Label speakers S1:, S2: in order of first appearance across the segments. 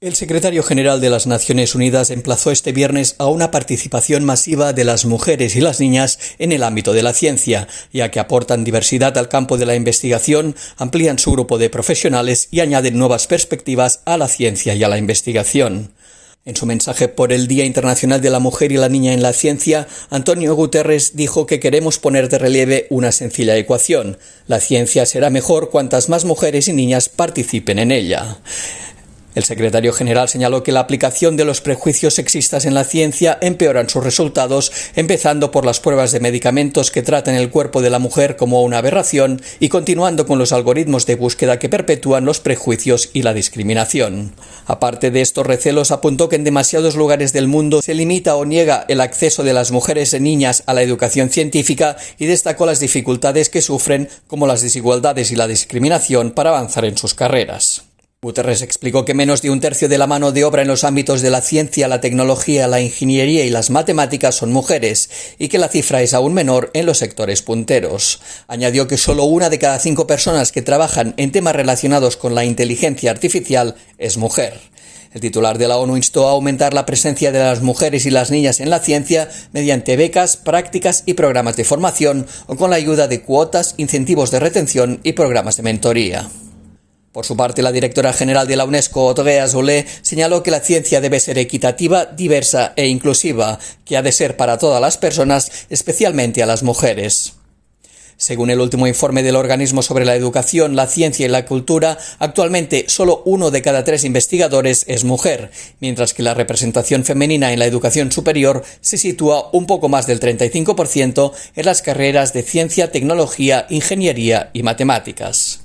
S1: El secretario general de las Naciones Unidas emplazó este viernes a una participación masiva de las mujeres y las niñas en el ámbito de la ciencia, ya que aportan diversidad al campo de la investigación, amplían su grupo de profesionales y añaden nuevas perspectivas a la ciencia y a la investigación. En su mensaje por el Día Internacional de la Mujer y la Niña en la Ciencia, Antonio Guterres dijo que queremos poner de relieve una sencilla ecuación. La ciencia será mejor cuantas más mujeres y niñas participen en ella. El secretario general señaló que la aplicación de los prejuicios sexistas en la ciencia empeoran sus resultados, empezando por las pruebas de medicamentos que tratan el cuerpo de la mujer como una aberración y continuando con los algoritmos de búsqueda que perpetúan los prejuicios y la discriminación. Aparte de estos recelos, apuntó que en demasiados lugares del mundo se limita o niega el acceso de las mujeres y niñas a la educación científica y destacó las dificultades que sufren, como las desigualdades y la discriminación, para avanzar en sus carreras. Guterres explicó que menos de un tercio de la mano de obra en los ámbitos de la ciencia, la tecnología, la ingeniería y las matemáticas son mujeres, y que la cifra es aún menor en los sectores punteros. Añadió que solo una de cada cinco personas que trabajan en temas relacionados con la inteligencia artificial es mujer. El titular de la ONU instó a aumentar la presencia de las mujeres y las niñas en la ciencia mediante becas, prácticas y programas de formación o con la ayuda de cuotas, incentivos de retención y programas de mentoría. Por su parte, la directora general de la UNESCO, Andrea Zolé, señaló que la ciencia debe ser equitativa, diversa e inclusiva, que ha de ser para todas las personas, especialmente a las mujeres. Según el último informe del organismo sobre la educación, la ciencia y la cultura, actualmente solo uno de cada tres investigadores es mujer, mientras que la representación femenina en la educación superior se sitúa un poco más del 35% en las carreras de ciencia, tecnología, ingeniería y matemáticas.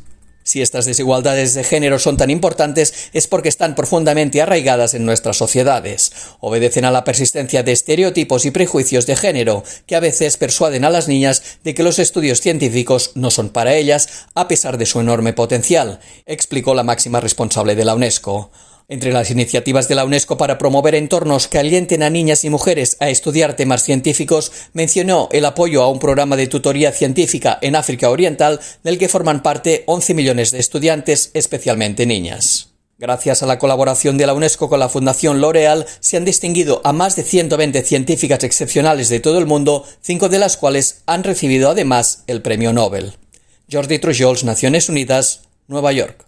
S1: Si estas desigualdades de género son tan importantes es porque están profundamente arraigadas en nuestras sociedades. Obedecen a la persistencia de estereotipos y prejuicios de género que a veces persuaden a las niñas de que los estudios científicos no son para ellas a pesar de su enorme potencial, explicó la máxima responsable de la UNESCO. Entre las iniciativas de la UNESCO para promover entornos que alienten a niñas y mujeres a estudiar temas científicos, mencionó el apoyo a un programa de tutoría científica en África Oriental del que forman parte 11 millones de estudiantes, especialmente niñas. Gracias a la colaboración de la UNESCO con la Fundación L'Oréal, se han distinguido a más de 120 científicas excepcionales de todo el mundo, cinco de las cuales han recibido además el Premio Nobel. Jordi Trujols, Naciones Unidas, Nueva York.